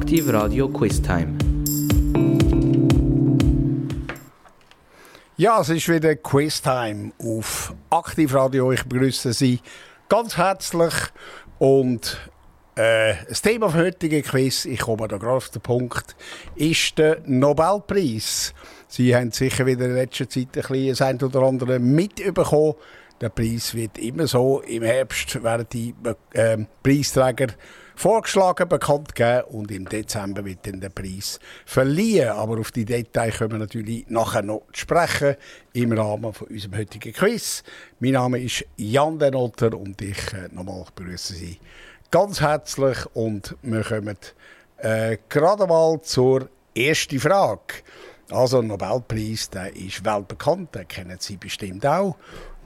Aktiv Radio Quiz Time. Ja, es ist wieder Quiz Time auf Aktiv Radio. Ich begrüße Sie ganz herzlich und äh, das Thema für heutigen Quiz, ich komme da gerade auf den Punkt, ist der Nobelpreis. Sie haben sicher wieder in letzter Zeit ein bisschen ein oder andere mitbekommen. Der Preis wird immer so im Herbst werden die äh, Preisträger vorgeschlagen, bekannt gegeben und im Dezember wird dann der Preis verliehen. Aber auf die Details können wir natürlich nachher noch sprechen im Rahmen von unserem heutigen Quiz. Mein Name ist Jan Denotter und ich äh, nochmal begrüße Sie ganz herzlich und wir kommen äh, gerade mal zur ersten Frage. Also, Nobelpreis, der ist weltbekannt, den kennen Sie bestimmt auch.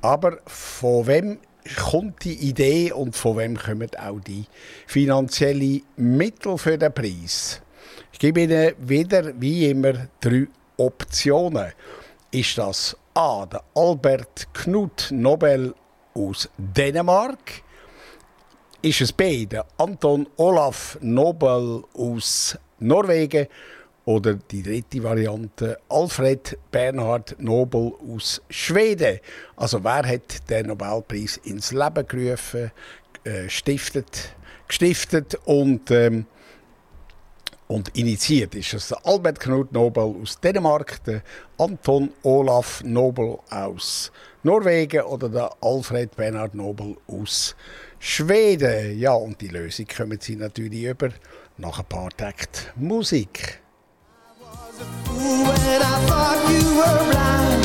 Aber von wem kommt die Idee und von wem kommen auch die finanziellen Mittel für den Preis? Ich gebe Ihnen wieder, wie immer, drei Optionen. Ist das A. Der Albert Knut Nobel aus Dänemark? Ist es B. Der Anton Olaf Nobel aus Norwegen? Oder die dritte Variante, Alfred Bernhard Nobel aus Schweden. Also wer hat den Nobelpreis ins Leben gerufen, äh, stiftet, gestiftet und, ähm, und initiiert? Ist es der Albert Knut Nobel aus Dänemark, der Anton Olaf Nobel aus Norwegen oder der Alfred Bernhard Nobel aus Schweden? Ja, und die Lösung kommen Sie natürlich über nach ein paar Takten Musik. When I thought you were blind,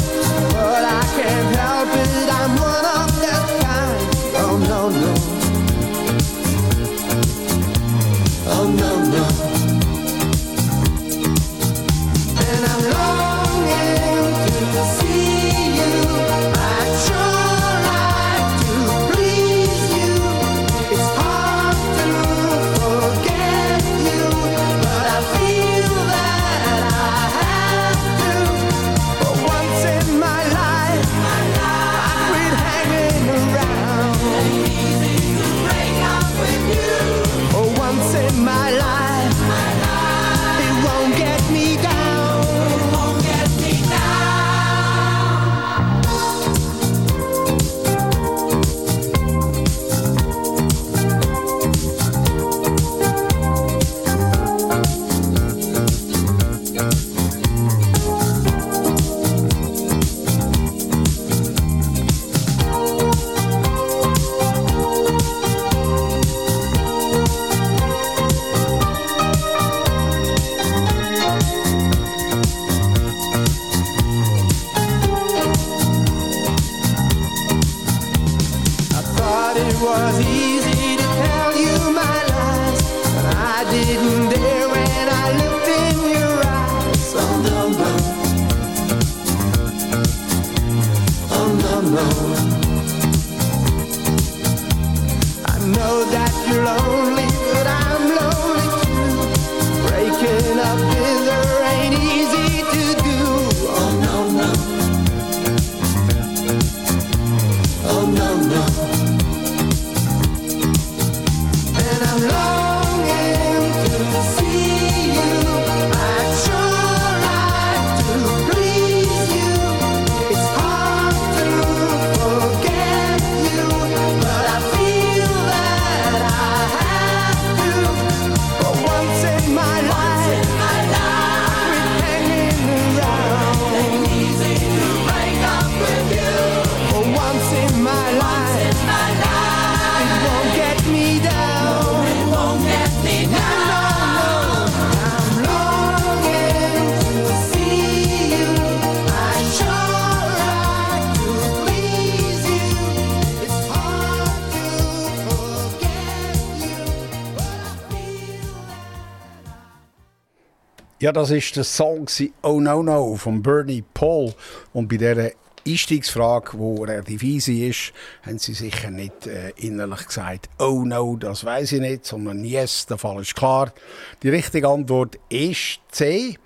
Ja, das ist der Song Oh No No von Bernie Paul. Und bei dieser Einstiegsfrage, die relativ easy ist, haben sie sicher nicht äh, innerlich gesagt, oh no, das weiß ich nicht, sondern yes, der Fall ist klar. Die richtige Antwort ist C.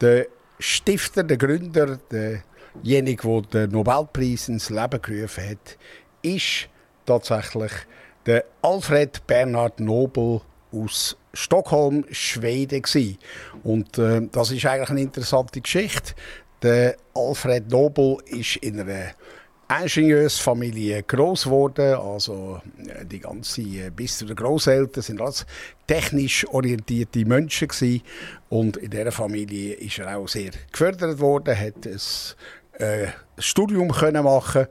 Der Stifter, der Gründer, derjenige, der den Nobelpreis ins Leben gerufen hat, ist tatsächlich der Alfred Bernhard Nobel aus Stockholm, Schweden. Gewesen. Und äh, das ist eigentlich eine interessante Geschichte. Der Alfred Nobel ist in einer Ingenieursfamilie groß geworden, also äh, die ganze äh, bis zu den Großeltern sind alles technisch orientierte Menschen gewesen. und in dieser Familie ist er auch sehr gefördert worden, hat ein äh, Studium können machen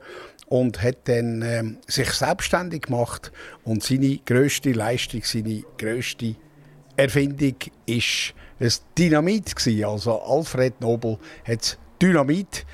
und hat dann äh, sich selbstständig gemacht und seine größte Leistung, seine größte Erfindung ist das Dynamit. Also Alfred Nobel hat Dynamit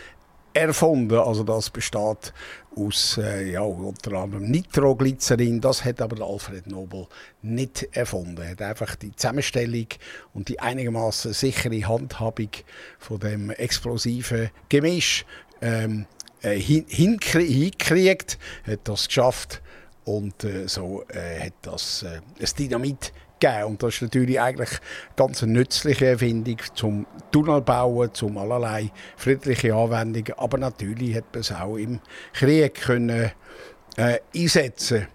erfunden. Also das besteht aus äh, ja, unter anderem Nitroglycerin. Das hat aber Alfred Nobel nicht erfunden. Er hat einfach die Zusammenstellung und die einigermaßen sichere Handhabung von dem explosiven Gemisch ähm, äh, hinkriegt, hat das geschafft und äh, so äh, hat das äh, das Dynamit gegeben. Und das ist natürlich eigentlich ganz nützliche Erfindung zum Tunnel bauen, zum allerlei friedliche Anwendungen. Aber natürlich hat man es auch im Krieg können äh, einsetzen.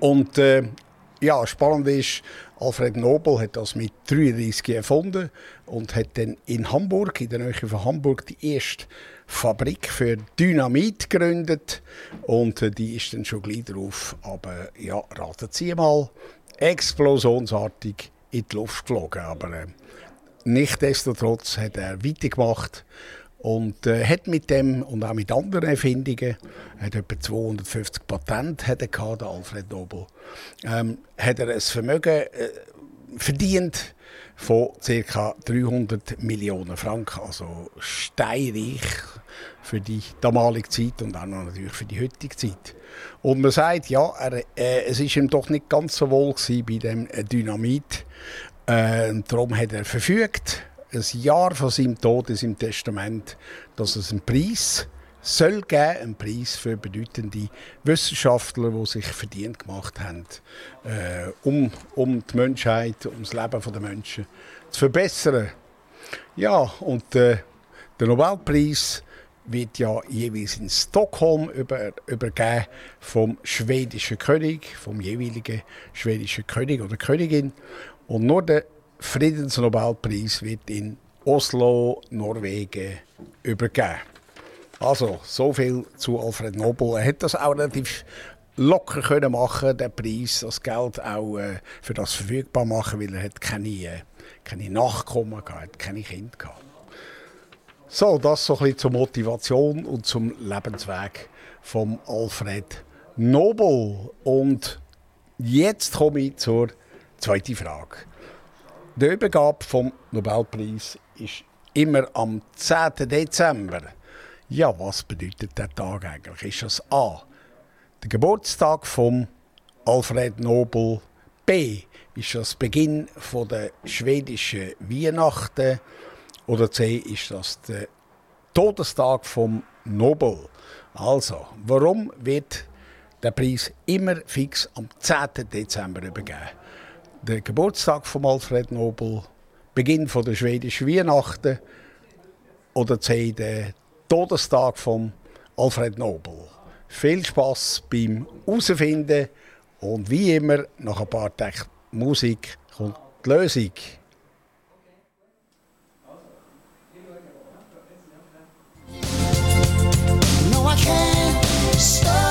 Und äh, ja, spannend ist, Alfred Nobel hat das mit 33 erfunden und hat dann in Hamburg, in der Nähe von Hamburg, die erste Fabrik für Dynamit gegründet und äh, die ist dann schon gleich drauf. Aber ja, raten Sie mal, explosionsartig in die Luft geflogen. Aber äh, nichtsdestotrotz hat er weitergemacht und äh, hat mit dem und auch mit anderen Erfindungen, hat etwa 250 Patente hat gehabt, Alfred Nobel, ähm, hat er ein Vermögen äh, verdient von ca. 300 Millionen Franken, also steinreich für die damalige Zeit und auch natürlich für die heutige Zeit. Und man sagt, ja, er, äh, es ist ihm doch nicht ganz so wohl bei dem äh, Dynamit. Äh, darum hat er verfügt, ein Jahr vor seinem Tod in seinem Testament, dass es einen Preis soll geben, einen Preis für bedeutende Wissenschaftler, die sich verdient gemacht haben, äh, um, um die Menschheit, um das Leben der Menschen zu verbessern. Ja, und äh, der Nobelpreis wird ja jeweils in Stockholm über, übergeben vom schwedischen König, vom jeweiligen schwedischen König oder Königin. Und nur der Friedensnobelpreis wird in Oslo, Norwegen, übergeben. Also, so viel zu Alfred Nobel. Er hat das auch relativ locker können machen, den Preis, das Geld auch äh, für das verfügbar machen, weil er hat keine, äh, keine Nachkommen gehabt, keine Kinder gehabt. So, das so ein bisschen zur Motivation und zum Lebensweg von Alfred Nobel. Und jetzt komme ich zur zweiten Frage. Die Übergabe vom Nobelpreis ist immer am 10. Dezember. Ja, was bedeutet der Tag eigentlich? Ist das A. Der Geburtstag von Alfred Nobel? B. Ist das Beginn der schwedischen Weihnachten? Oder C ist das der Todestag vom Nobel. Also, warum wird der Preis immer fix am 10. Dezember übergeben? Der Geburtstag von Alfred Nobel, Beginn von der schwedischen Weihnachten oder C, der Todestag von Alfred Nobel. Viel Spaß beim Herausfinden und wie immer, nach ein paar Tagen Musik kommt die Lösung. I can't stop.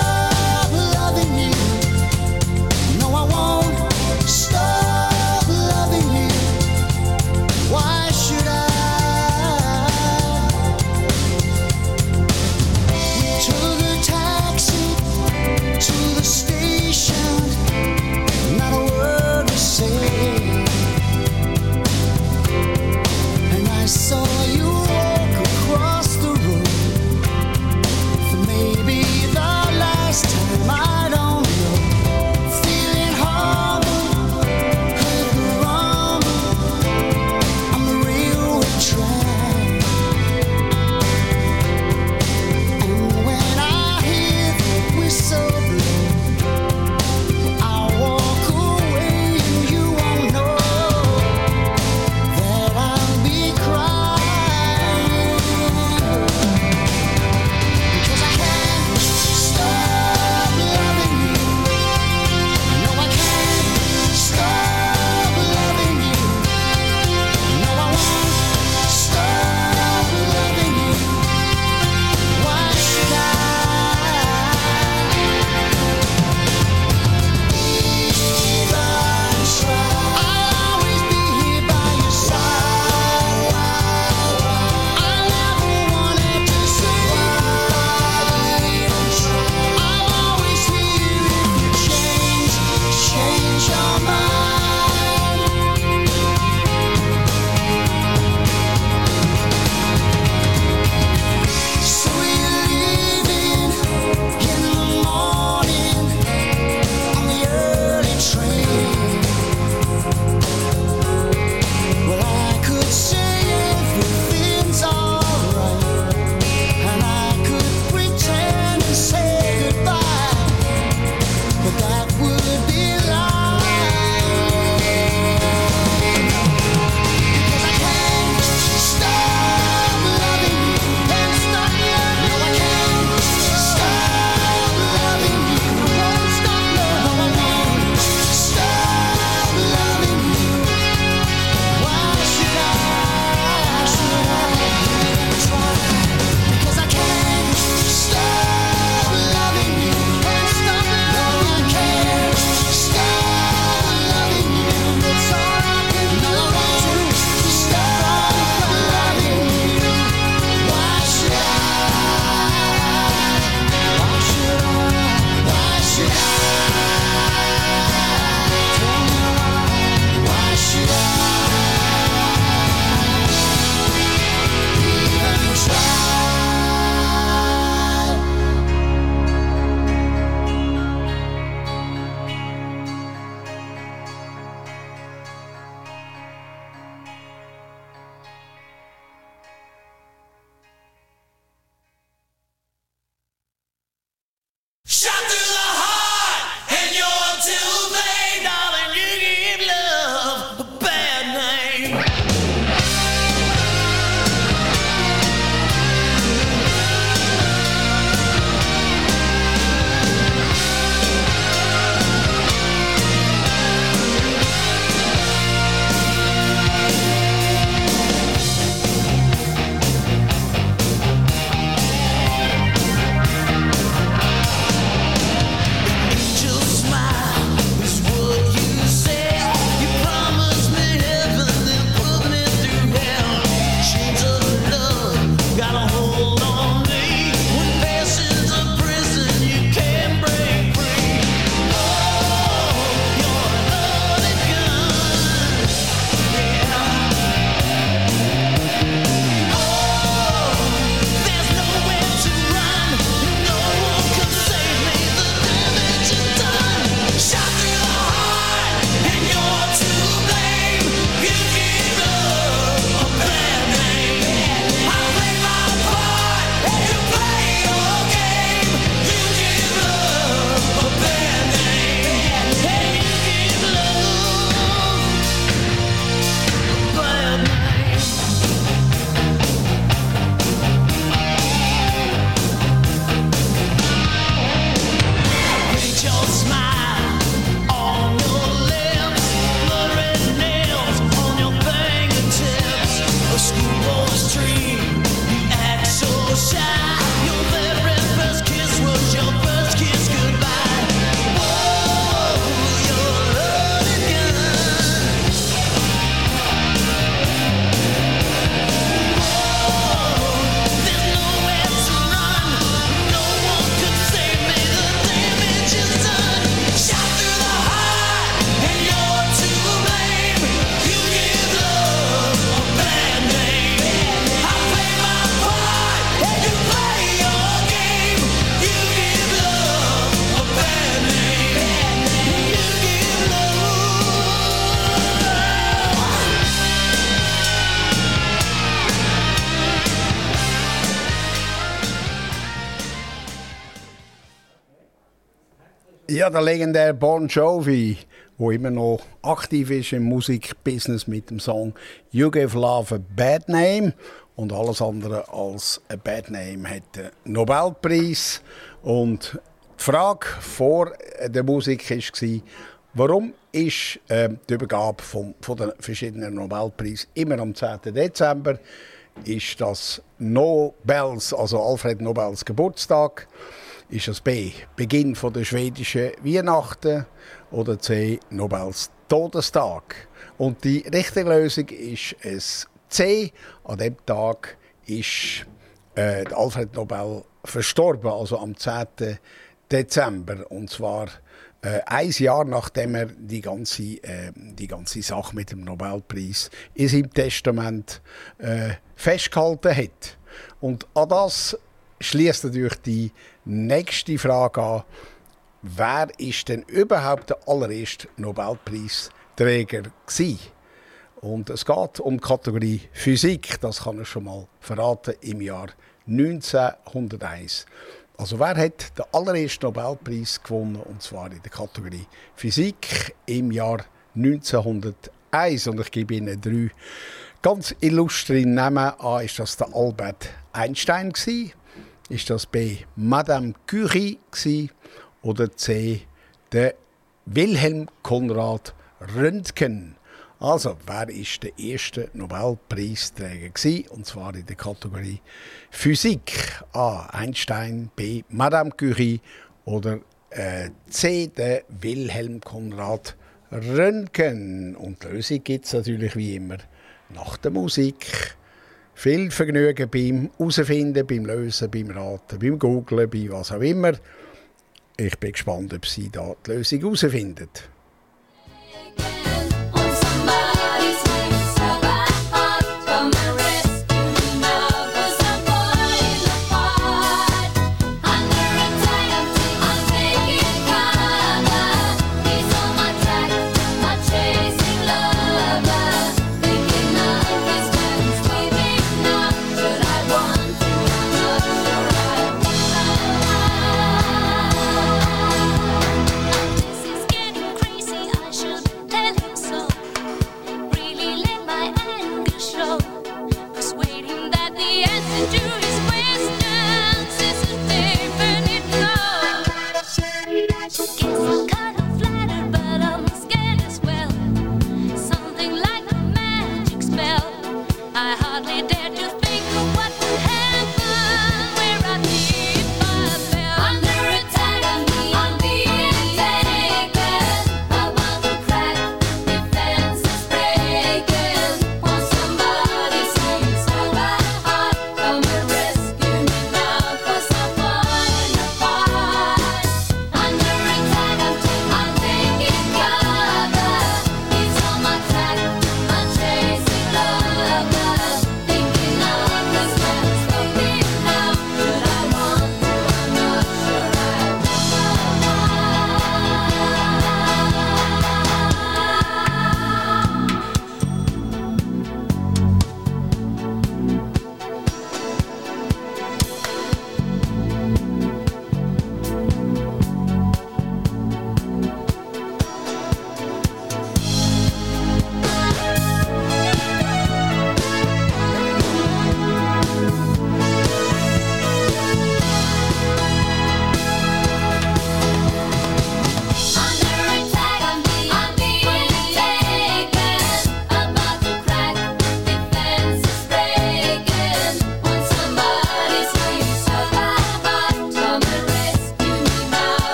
Der legendäre Bon Jovi, wo immer noch aktiv ist im Musikbusiness mit dem Song You Give Love a Bad Name und alles andere als a Bad Name hat den Nobelpreis und die Frage vor der Musik war, warum ist äh, die Übergabe von, von den verschiedenen Nobelpreisen immer am 10. Dezember? Ist das Nobels, also Alfred Nobels Geburtstag? Ist das B. Beginn von der schwedischen Weihnachten oder C. Nobels Todestag? Und die richtige Lösung ist es C. An dem Tag ist äh, Alfred Nobel verstorben, also am 10. Dezember. Und zwar äh, ein Jahr nachdem er die ganze, äh, die ganze Sache mit dem Nobelpreis in seinem Testament äh, festgehalten hat. Und an das schließt natürlich die nächste Frage an. Wer ist denn überhaupt der allererste Nobelpreisträger gewesen? Und es geht um die Kategorie Physik, das kann ich schon mal verraten, im Jahr 1901. Also wer hat den allerersten Nobelpreis gewonnen, und zwar in der Kategorie Physik im Jahr 1901. Und ich gebe Ihnen drei ganz illustre Namen an. Ist das der Albert Einstein gewesen? Ist das B. Madame Curie oder C. der Wilhelm Konrad Röntgen? Also, wer ist der erste Nobelpreisträger gewesen? Und zwar in der Kategorie Physik. A. Einstein, B. Madame Curie oder äh, C. der Wilhelm Konrad Röntgen. Und die Lösung gibt es natürlich wie immer nach der Musik. Viel Vergnügen beim Herausfinden, beim Lösen, beim Raten, beim Googlen, bei was auch immer. Ich bin gespannt, ob Sie da die Lösung herausfinden.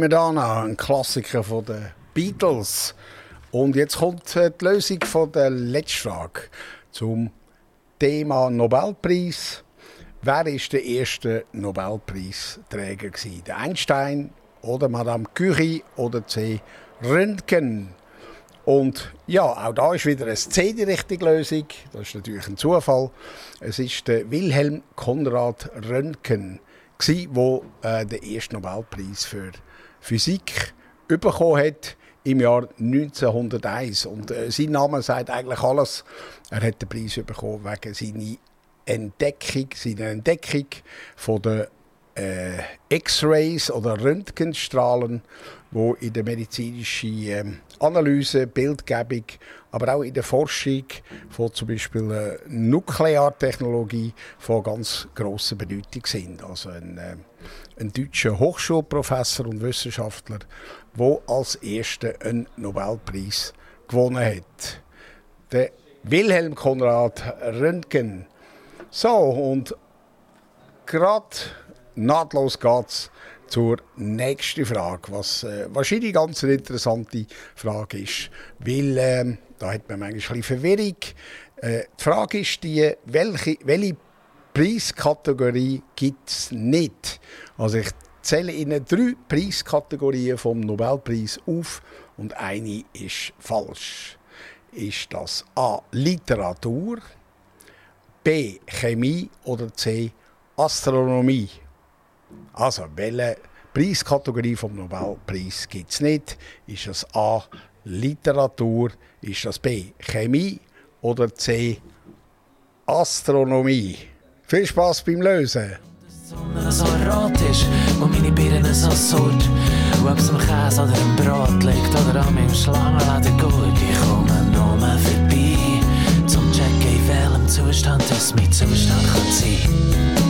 Madonna, ein Klassiker von den Beatles. Und jetzt kommt äh, die Lösung von der letzten Frage zum Thema Nobelpreis. Wer ist der erste Nobelpreisträger? Der Einstein oder Madame Curie oder C. Röntgen? Und ja, auch da ist wieder eine C die richtige Lösung. Das ist natürlich ein Zufall. Es ist der Wilhelm Konrad Röntgen, der äh, den ersten Nobelpreis für Physik bekommen hat im Jahr 1901. Und äh, sein Name sagt eigentlich alles. Er hat den Preis bekommen wegen seiner Entdeckung, seiner Entdeckung von den äh, X-Rays oder Röntgenstrahlen, wo in der medizinischen äh, Analyse, Bildgebung, aber auch in der Forschung von zum Beispiel äh, Nukleartechnologie von ganz grosser Bedeutung sind. Also ein, äh, ein deutscher Hochschulprofessor und Wissenschaftler, der als erster einen Nobelpreis gewonnen hat. Der Wilhelm Konrad Röntgen. So, und gerade nahtlos geht's zur nächsten Frage, was äh, wahrscheinlich ganz interessante Frage ist, weil äh, da hat man manchmal ein Verwirrung. Äh, die Frage ist die, welche, welche Preiskategorie gibt es nicht? Also ich zähle Ihnen drei Preiskategorien vom Nobelpreis auf und eine ist falsch. Ist das A. Literatur, B. Chemie oder C. Astronomie? Also, welche Preiskategorie vom Nobelpreis gibt es nicht? Ist das A. Literatur? Ist das B. Chemie? Oder C. Astronomie? Viel Spaß beim Lösen! Sonne so rot ist und meine Birne so surt. Ob es am Käse oder im Brot liegt oder an meinem Schlangenladen gut, ich komme nur vorbei, zum checken in welchem Zustand es mein Zustand kann sein.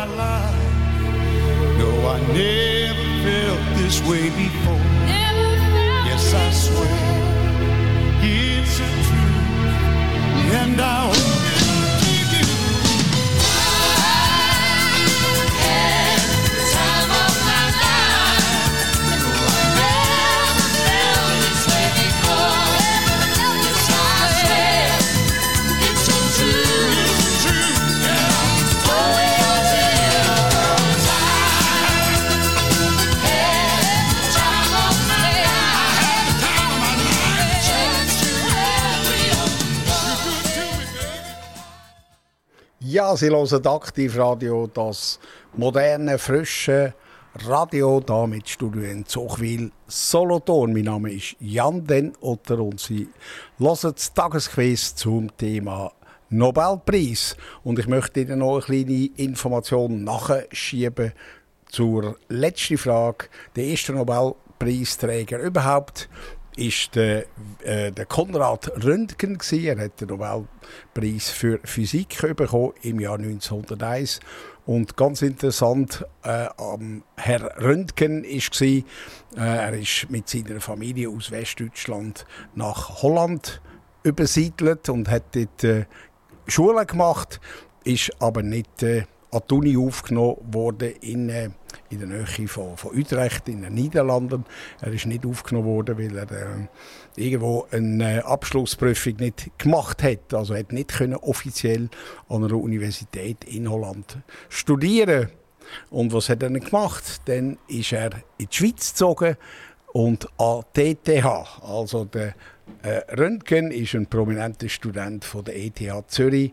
my life. No, I never felt this way before. yes, I swear it's a truth, and I. Sie hören Aktivradio, das moderne, frische Radio da mit Studio in Zuchwil, Solothurn. Mein Name ist Jan Den Otter und Sie hören das Tagesquiz zum Thema Nobelpreis. Und ich möchte Ihnen noch eine kleine Information nachschieben zur letzten Frage. Der erste Nobelpreisträger überhaupt ist der, äh, der Konrad Röntgen gewesen. Er hat den Nobelpreis für Physik bekommen im Jahr 1901. Und ganz interessant, äh, Herr Röntgen ist äh, er ist mit seiner Familie aus Westdeutschland nach Holland übersiedelt und hat dort äh, Schule gemacht, ist aber nicht äh, an die Uni aufgenommen worden in, äh, in der Nähe von, von Utrecht in den Niederlanden. Er ist nicht aufgenommen worden, weil er äh, irgendwo eine äh, Abschlussprüfung nicht gemacht hat. Also hat nicht können offiziell an einer Universität in Holland studieren. Und was hat er dann gemacht? Dann ist er in die Schweiz gezogen und an TTH, also der äh, Röntgen ist ein prominenter Student von der ETH Zürich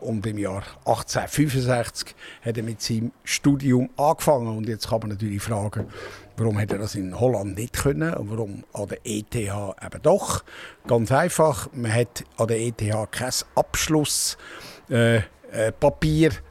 und im Jahr 1865 hat er mit seinem Studium angefangen. Und jetzt kann man natürlich fragen, warum hätte er das in Holland nicht können und warum an der ETH eben doch. Ganz einfach, man hat an der ETH keinen Abschluss. Äh, äh,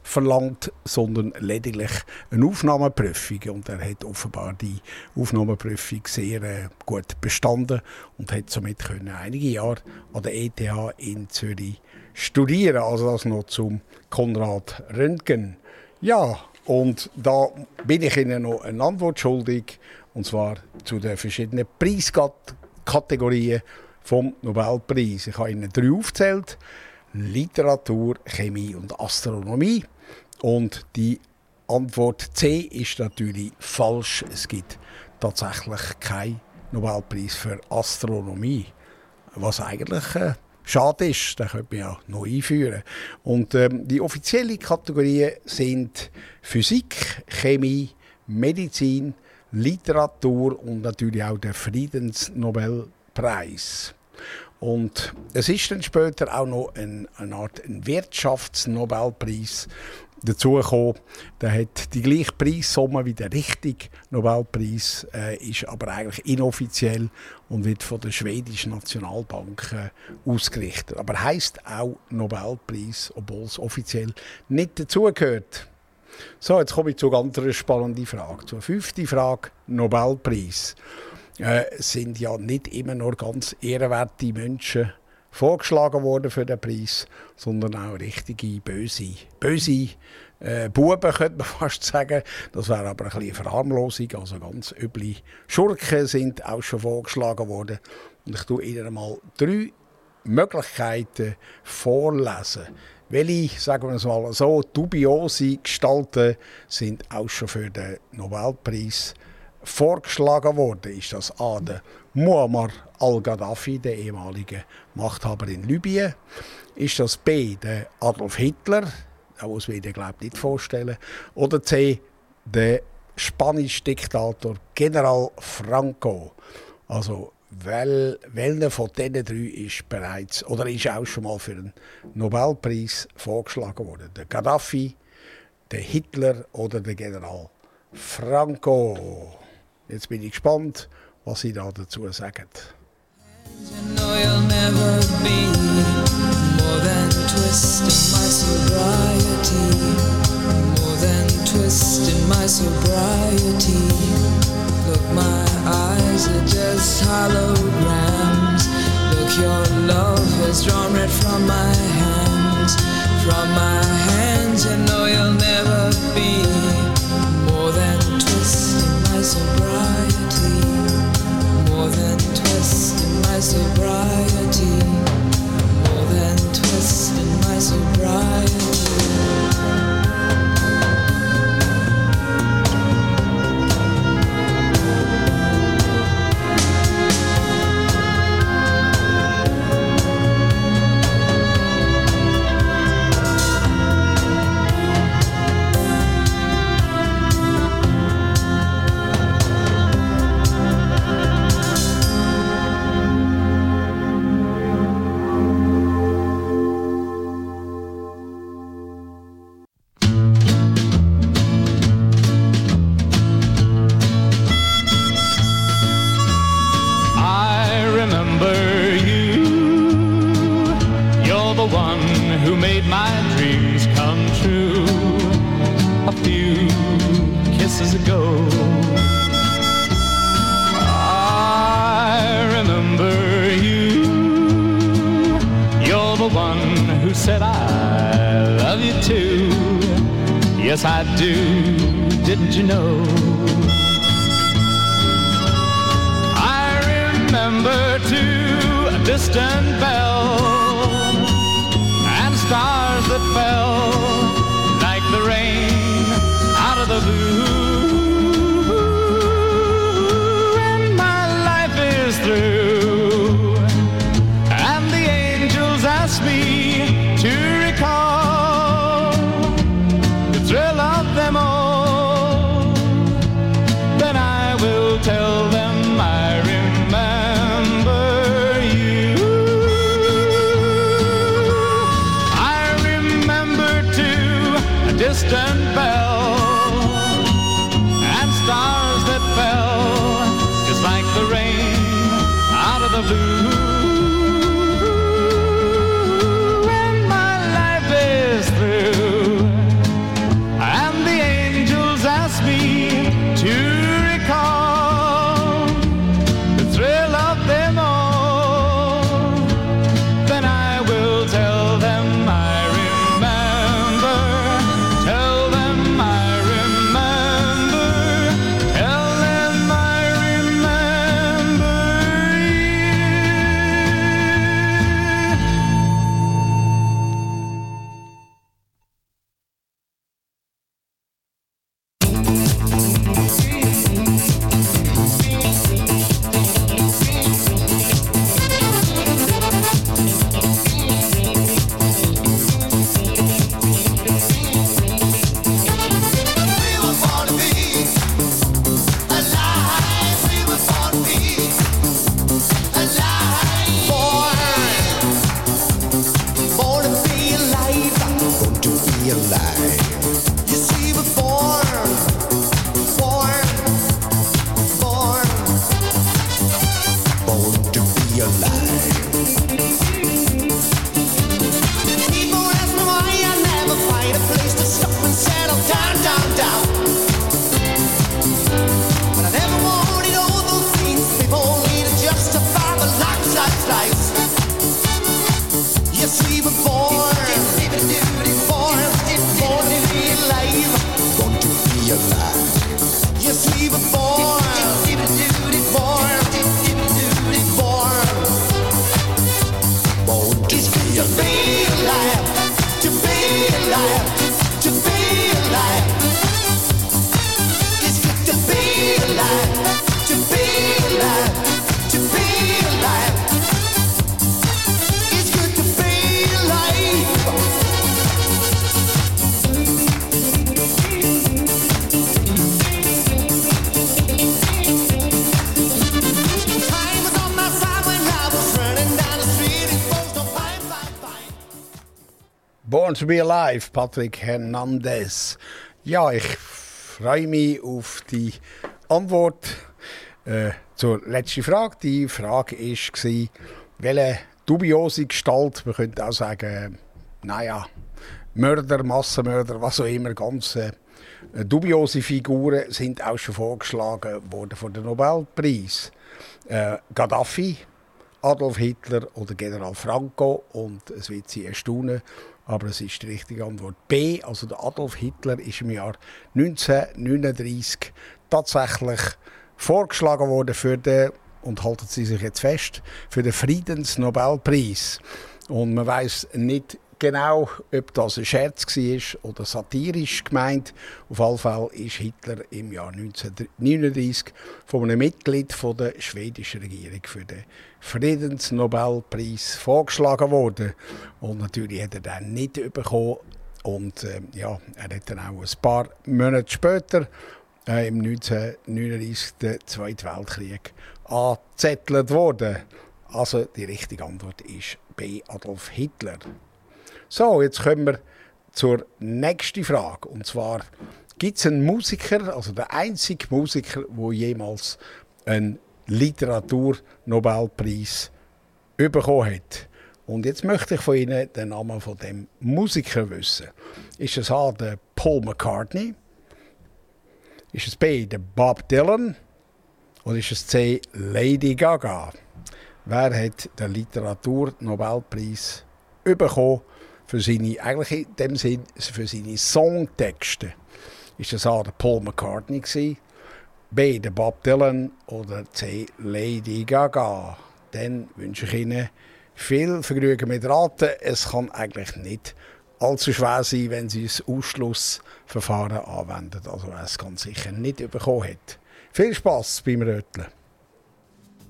verlangt, sondern lediglich eine Aufnahmeprüfung. Und er hat offenbar die Aufnahmeprüfung sehr äh, gut bestanden und hat somit können einige Jahre an der ETH in Zürich studieren. Also das noch zum Konrad Röntgen. Ja, und da bin ich Ihnen noch eine Antwort schuldig, und zwar zu den verschiedenen Preiskategorien vom Nobelpreis. Ich habe Ihnen drei aufgezählt. Literatur, Chemie und Astronomie. Und die Antwort C ist natürlich falsch. Es gibt tatsächlich keinen Nobelpreis für Astronomie. Was eigentlich äh, schade ist, den könnte man ja noch einführen. Und ähm, die offiziellen Kategorien sind Physik, Chemie, Medizin, Literatur und natürlich auch der Friedensnobelpreis. Und es ist dann später auch noch ein, eine Art Wirtschaftsnobelpreis dazugekommen. Der hat die gleiche Preissumme wie der richtige Nobelpreis, äh, ist aber eigentlich inoffiziell und wird von der schwedischen Nationalbank äh, ausgerichtet. Aber heißt auch Nobelpreis, obwohl es offiziell nicht dazugehört. So, jetzt komme ich zu ganz spannenden Frage. Zur fünften Frage, Nobelpreis äh, sind ja nicht immer nur ganz ehrenwerte Menschen vorgeschlagen worden für den Preis, sondern auch richtige böse, böse äh, Buben, könnte man fast sagen. Das wäre aber ein bisschen Verharmlosung. Also ganz üble Schurken sind auch schon vorgeschlagen worden. Und ich tue Ihnen mal drei Möglichkeiten vorlesen. Welche, sagen wir es mal so, dubiose Gestalten sind auch schon für den Nobelpreis vorgeschlagen worden, ist das A. der Muammar al-Gaddafi, der ehemalige Machthaber in Libyen. Ist das B. der Adolf Hitler, da muss man sich glaube nicht vorstellen. Oder C. der spanische Diktator General Franco. Also wel, welcher von diesen drei ist bereits oder ist auch schon mal für einen Nobelpreis vorgeschlagen worden? Der Gaddafi, der Hitler oder der General Franco? Jetzt bin ich gespannt, was Sie da dazu sagen. From my hands, from my hands. You know you'll never be sobriety, more than twist in my sobriety. To be alive, Patrick Hernandez. Ja, ich freue mich auf die Antwort äh, zur letzten Frage. Die Frage war, welche dubiose Gestalt, man könnte auch sagen, naja, Mörder, Massenmörder, was auch immer, ganz äh, dubiose Figuren sind auch schon vorgeschlagen worden von dem Nobelpreis. Äh, Gaddafi, Adolf Hitler oder General Franco und es wird Sie erstaunen, aber es ist die richtige Antwort. B, also der Adolf Hitler ist im Jahr 1939 tatsächlich vorgeschlagen worden für den, und halten Sie sich jetzt fest, für den Friedensnobelpreis. Und man weiß nicht genau, ob das ein Scherz war oder satirisch gemeint. Auf jeden Fall ist Hitler im Jahr 1939 von einem Mitglied der schwedischen Regierung für den Friedensnobelpreis vorgeschlagen worden. Und natürlich hat er den nicht bekommen. Und äh, ja, er hat dann auch ein paar Monate später, äh, im 1939, den Zweiten Weltkrieg angezettelt worden. Also die richtige Antwort ist B. Adolf Hitler. So, jetzt kommen wir zur nächsten Frage. Und zwar, gibt es einen Musiker, also der einzige Musiker, der jemals einen Literaturnobelpreis bekommen hat? Und jetzt möchte ich von Ihnen den Namen von dem Musiker wissen. Ist es A, der Paul McCartney? Ist es B, der Bob Dylan? Oder ist es C, Lady Gaga? Wer hat den Literaturnobelpreis bekommen für seine, eigentlich in dem Sinn, für seine Songtexte. Ist das A, der Paul McCartney gewesen, B, der Bob Dylan oder C, Lady Gaga. Dann wünsche ich Ihnen viel Vergnügen mit Raten. Es kann eigentlich nicht allzu schwer sein, wenn Sie das Ausschlussverfahren anwenden. Also wer es ganz sicher nicht bekommen hat. Viel Spaß beim Röteln.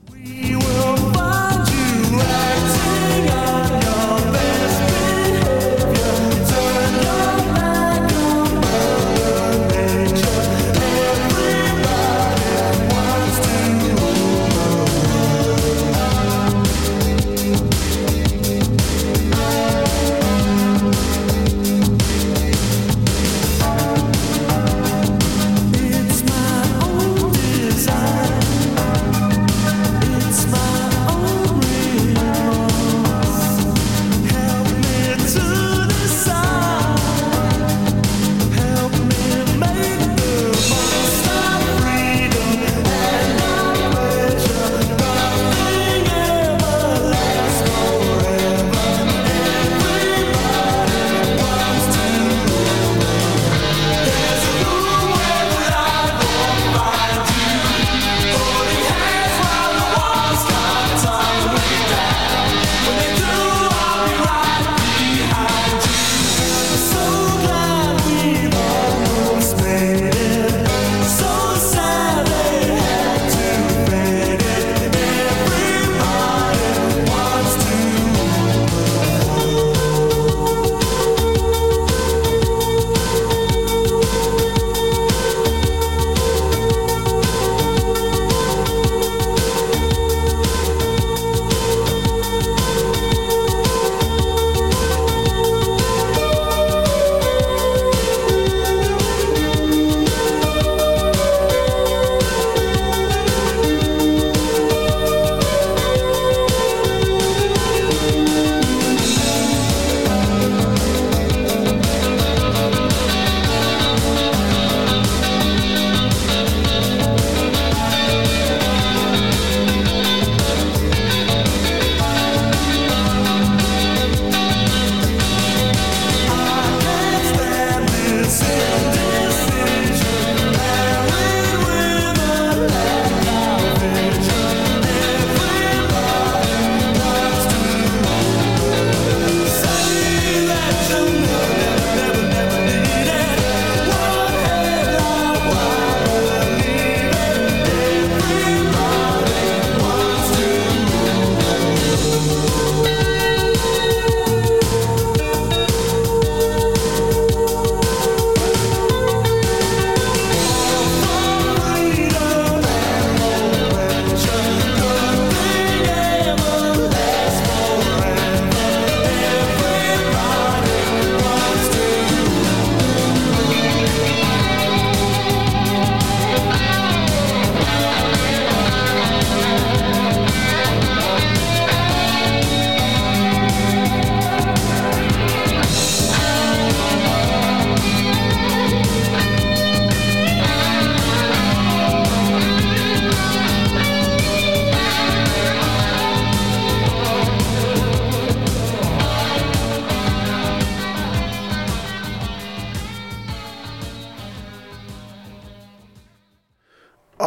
We will find you acting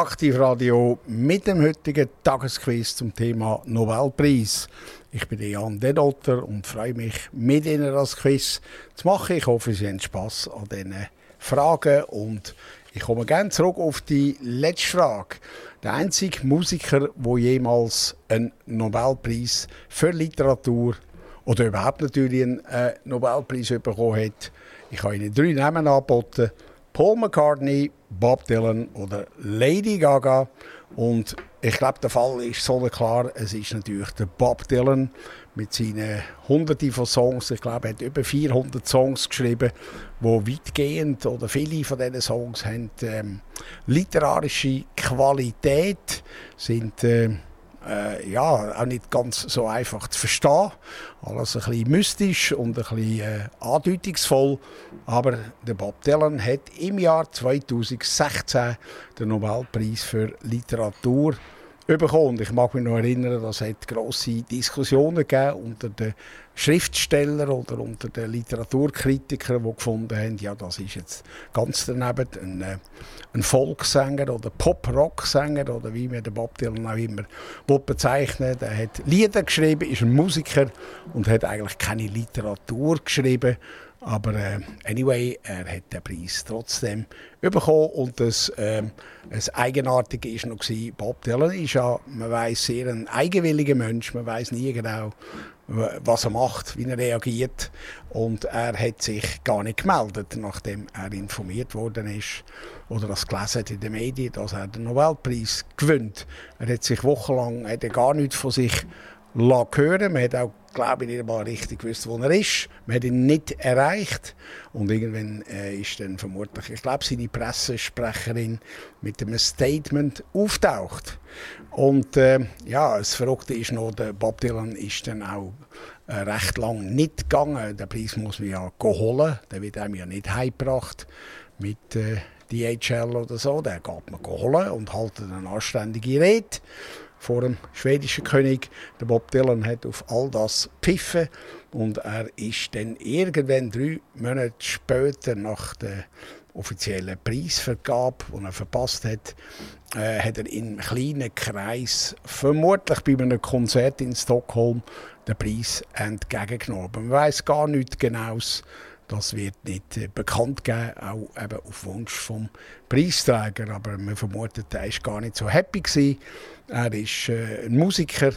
Aktivradio mit dem heutigen Tagesquiz zum Thema Nobelpreis. Ich bin Jan Denotter und freue mich, mit Ihnen das Quiz zu machen. Ich hoffe, Sie haben Spass an diesen Fragen und ich komme gerne zurück auf die letzte Frage. Der einzige Musiker, der jemals einen Nobelpreis für Literatur oder überhaupt natürlich einen äh, Nobelpreis bekommen hat, ich habe Ihnen drei Namen angeboten. Paul McCartney, Bob Dylan oder Lady Gaga. Und ich glaube, der Fall ist so klar. Es ist natürlich der Bob Dylan mit seinen Hunderten von Songs. Ich glaube, er hat über 400 Songs geschrieben, wo weitgehend oder viele von diesen Songs haben ähm, literarische Qualität, sind äh, äh, ja, auch nicht ganz so einfach zu verstehen. Alles ein bisschen mystisch und ein bisschen äh, andeutungsvoll. Aber der Bob Dylan hat im Jahr 2016 den Nobelpreis für Literatur bekommen. Ich mag mich noch erinnern, dass es grosse Diskussionen gegeben unter den Schriftstellern oder unter den Literaturkritikern, die gefunden haben, ja, das ist jetzt ganz daneben ein, äh, ein Volkssänger oder Pop-Rock-Sänger oder wie man den Bob Dylan auch immer bezeichnen Er hat Lieder geschrieben, ist ein Musiker und hat eigentlich keine Literatur geschrieben. Aber äh, anyway, er hat den Preis trotzdem bekommen und das, äh, das Eigenartige war noch Bob Dylan ist ja, man weiß sehr ein eigenwilliger Mensch, man weiß nie genau, was er macht, wie er reagiert und er hat sich gar nicht gemeldet, nachdem er informiert worden ist oder das gelesen hat in den Medien, dass er den Nobelpreis gewinnt. Er hat sich wochenlang hat er gar nichts von sich hören. Man hat auch glaube ich, nicht mal richtig gewusst, wo er ist. Man hat ihn nicht erreicht. Und irgendwann äh, ist dann vermutlich, ich glaube, seine Pressesprecherin mit einem Statement auftaucht. Und äh, ja, das Verrückte ist noch, der Bob Dylan ist dann auch äh, recht lang nicht gegangen. Den Preis muss man ja holen. Der wird einem ja nicht heimgebracht mit äh, DHL oder so. Den geht man holen und haltet eine anständige Rede vor dem schwedischen König. Der Bob Dylan hat auf all das pfiffen und er ist dann irgendwann drei Monate später nach der offiziellen Preisvergabe, die er verpasst hat, äh, hat er in einem kleinen Kreis, vermutlich bei einem Konzert in Stockholm, den Preis entgegengenommen. Man weiß gar nichts Genaues. Das wird nicht äh, bekannt geben, auch eben auf Wunsch vom Preisträger. Aber man vermutet, er war gar nicht so happy gewesen. Er ist äh, ein Musiker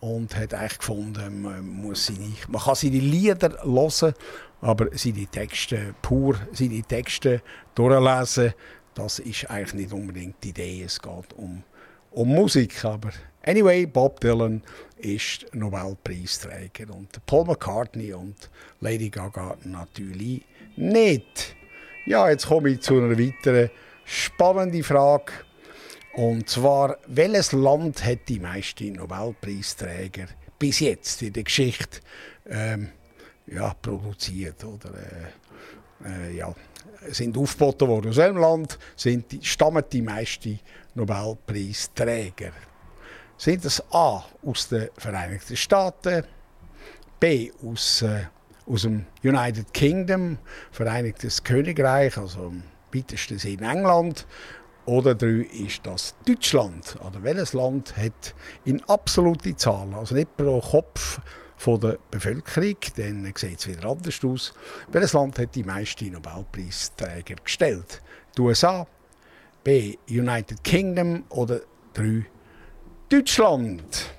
und hat eigentlich gefunden, man, muss seine, man kann seine Lieder hören, aber seine Texte pur, seine Texte durchlesen, das ist eigentlich nicht unbedingt die Idee. Es geht um, um Musik, aber anyway, Bob Dylan ist Nobelpreisträger und Paul McCartney und Lady Gaga natürlich nicht. Ja, jetzt komme ich zu einer weiteren spannenden Frage. Und zwar, welches Land hat die meisten Nobelpreisträger bis jetzt in der Geschichte ähm, ja, produziert oder äh, äh, ja, sind aufgeboten worden? Aus welchem Land sind die, stammen die meisten Nobelpreisträger? Sind es A aus den Vereinigten Staaten, B aus, äh, aus dem United Kingdom, Vereinigtes Königreich, also im weitesten Sinne England, oder drei ist das Deutschland. Oder welches Land hat in absolute Zahlen, also nicht pro Kopf von der Bevölkerung, dann sieht es wieder anders aus. Welches Land hat die meisten Nobelpreisträger gestellt? Die USA, B. United Kingdom oder drei Deutschland.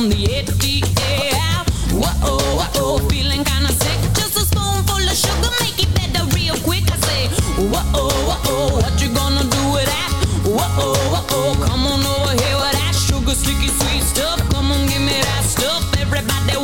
From the ATL. Whoa, oh, whoa, oh. feeling kinda sick. Just a spoonful of sugar, make it better real quick. I say, whoa, whoa, oh. what you gonna do with that? Whoa, whoa, oh. come on over here with that sugar, sticky, sweet stuff. Come on, give me that stuff. Everybody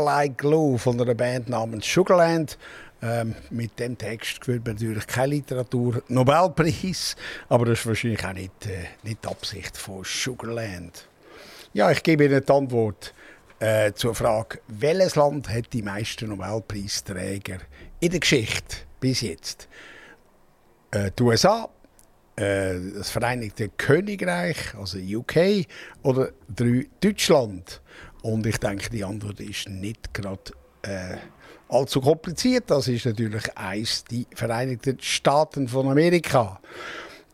Like Glue von einer Band namens Sugarland. Ähm, mit dem Text gewinnt man natürlich keinen Literatur-Nobelpreis, aber das ist wahrscheinlich auch nicht, äh, nicht die Absicht von Sugarland. Ja, ich gebe Ihnen die Antwort äh, zur Frage, welches Land hat die meisten Nobelpreisträger in der Geschichte bis jetzt? Äh, die USA, äh, das Vereinigte Königreich, also UK, oder drei Deutschland. Und ich denke, die Antwort ist nicht gerade äh, allzu kompliziert. Das ist natürlich eins die Vereinigten Staaten von Amerika.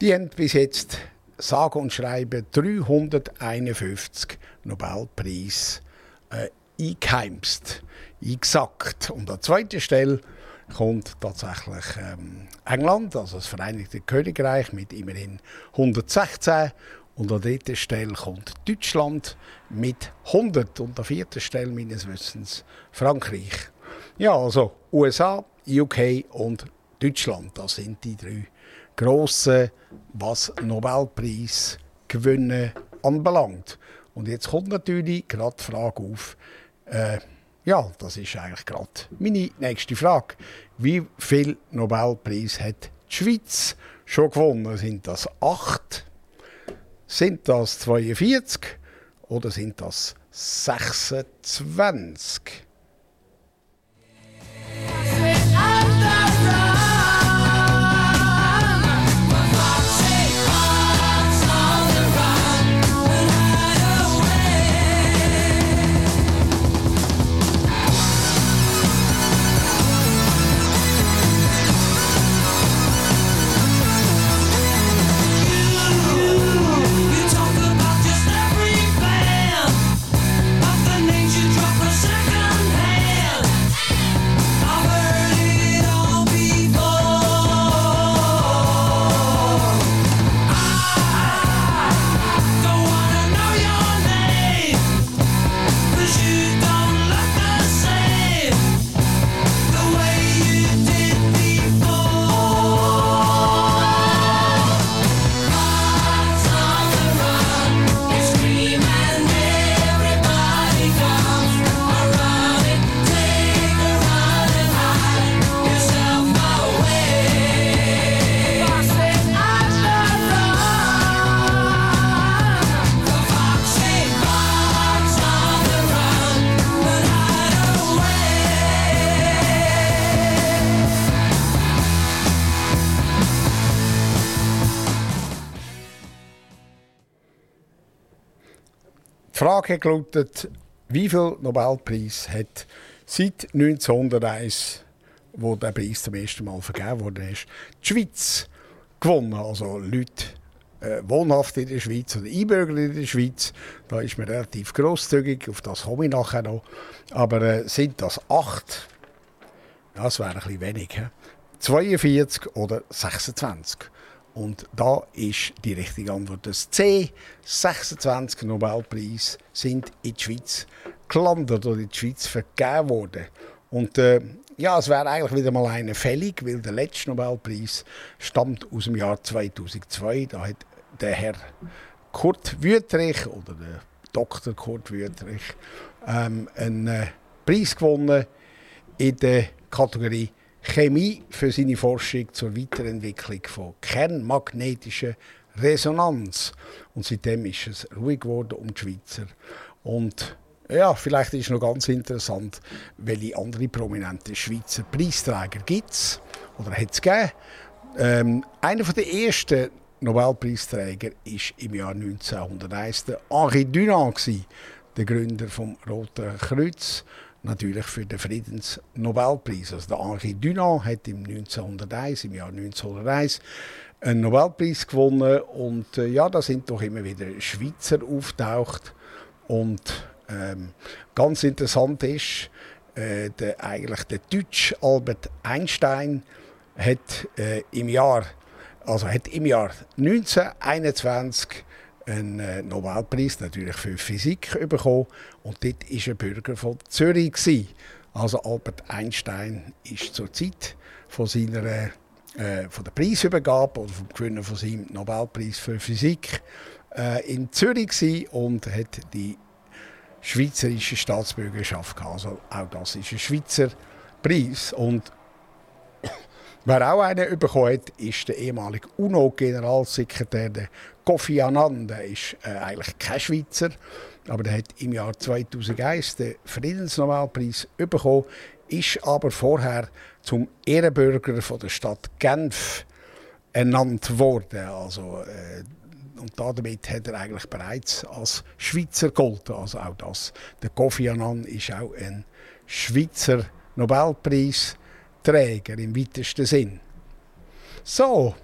Die haben bis jetzt sage und schreibe 351 Nobelpreis äh, eingeheimst, eingesackt. Und an zweiter Stelle kommt tatsächlich ähm, England, also das Vereinigte Königreich mit immerhin 116 und an dritter Stelle kommt Deutschland mit 100 und an vierter Stelle meines Wissens Frankreich. Ja, also USA, UK und Deutschland, das sind die drei grossen, was Nobelpreis gewinnen anbelangt. Und jetzt kommt natürlich gerade die Frage auf, äh, ja, das ist eigentlich gerade meine nächste Frage. Wie viel Nobelpreis hat die Schweiz schon gewonnen? Sind das acht? Sind das 42? Oder sind das 26? Frage hat gelautet, wie viel Nobelpreis hat seit 1901, wo der Preis zum ersten Mal vergeben wurde, ist, die Schweiz gewonnen. Also Leute äh, wohnhaft in der Schweiz oder Einbürger in der Schweiz. Da ist man relativ grosszügig, auf das komme ich nachher noch. Aber äh, sind das acht? Das wäre ein bisschen wenig. He? 42 oder 26? Und da ist die richtige Antwort das C. 26 Nobelpreise sind in die Schweiz gelandet oder in die Schweiz vergeben worden. Und äh, ja, es wäre eigentlich wieder mal eine fällig, weil der letzte Nobelpreis stammt aus dem Jahr 2002. Da hat der Herr Kurt Wüttrich oder der Dr. Kurt Wüthrich ähm, einen äh, Preis gewonnen in der Kategorie Chemie für seine Forschung zur Weiterentwicklung von kernmagnetischer Resonanz. Und seitdem ist es ruhig geworden um die Schweizer. Und ja, vielleicht ist noch ganz interessant, welche andere prominente Schweizer Preisträger gibt oder hat es gegeben. Ähm, einer der ersten Nobelpreisträger war im Jahr 1901 der Henri Dunant, der Gründer vom Roten Kreuz, natürlich für den Friedensnobelpreis. Also der Henri Dunant hat im 1901, im Jahr 1901 einen Nobelpreis gewonnen und äh, ja, da sind doch immer wieder Schweizer auftaucht und ähm, ganz interessant ist, äh, der, eigentlich der Deutsche Albert Einstein hat äh, im Jahr also hat im Jahr 1921 einen äh, Nobelpreis natürlich für Physik bekommen und dort war er Bürger von Zürich. Also Albert Einstein ist zur Zeit von seiner äh, von der Preisübergabe oder vom Gewinner von seinem Nobelpreis für Physik äh, in Zürich und hat die schweizerische Staatsbürgerschaft gehabt. Also auch das ist ein Schweizer Preis und Wer auch einen bekommen hat, ist der ehemalige UNO-Generalsekretär Kofi Annan. Der ist äh, eigentlich kein Schweizer, aber der hat im Jahr 2001 den Friedensnobelpreis bekommen, ist aber vorher zum Ehrenbürger von der Stadt Genf ernannt worden. Also, äh, und damit hat er eigentlich bereits als Schweizer gegolten. Also auch das. Der Kofi Annan ist auch ein Schweizer Nobelpreis. Träger im weitesten Sinn. So,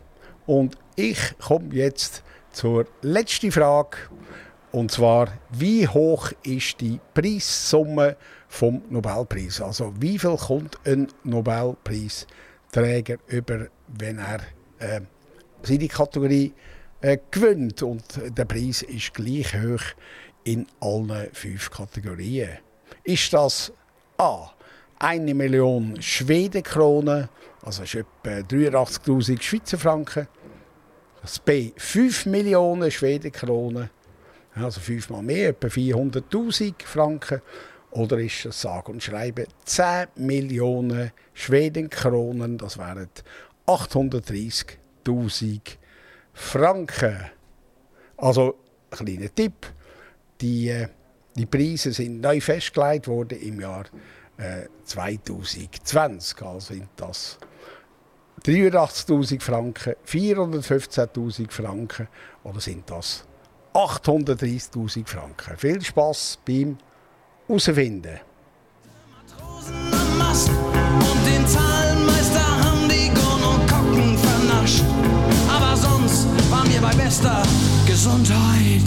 und ich komme jetzt zur letzten Frage. Und zwar, wie hoch ist die Preissumme vom Nobelpreis? Also, wie viel kommt ein Nobelpreisträger über, wenn er äh, seine Kategorie äh, gewinnt? Und der Preis ist gleich hoch in allen fünf Kategorien. Ist das A eine Million Schwedenkronen, also ist etwa 83.000 Schweizer Franken. Das B 5 Millionen Schwedenkronen, also fünfmal mehr, etwa 400.000 Franken. Oder ist das sage und schreiben 10 Millionen Schwedenkronen, das wären 830.000 Franken. Also, ein kleiner Tipp, die, äh, die Preise sind neu festgelegt worden im Jahr 2020. Also sind das 83.000 Franken, 415.000 Franken oder sind das 830.000 Franken. Viel Spaß beim Herausfinden. Und den Zahlenmeister haben die Kocken vernascht. Aber sonst waren wir bei bester Gesundheit.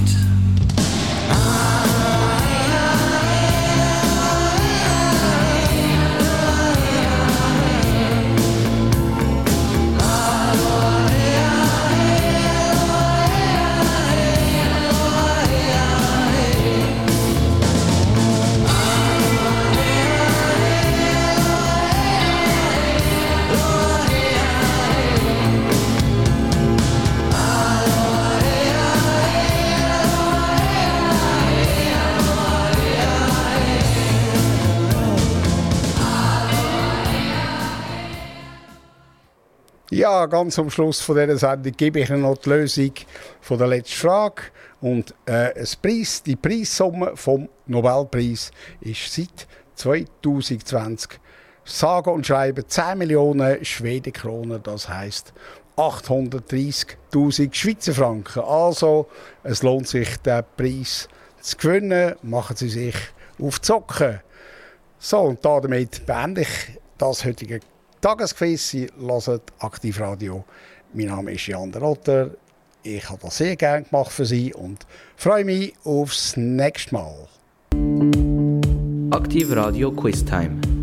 Ja, ganz am Schluss von dieser Sendung gebe ich Ihnen noch die Lösung von der letzten Frage. Und äh, das Preis, die Preissumme vom Nobelpreis ist seit 2020 sage und schreibe 10 Millionen Schwedenkronen, das heißt 830.000 Schweizer Franken. Also, es lohnt sich, den Preis zu gewinnen. Machen Sie sich auf Zocken. So, und damit beende ich das heutige Tagesquiz. Sie hören Aktivradio. Mein Name ist Jan der Rotter. Ich habe das sehr gerne gemacht für Sie und freue mich aufs nächste Mal. Aktiv Radio Quiz Time.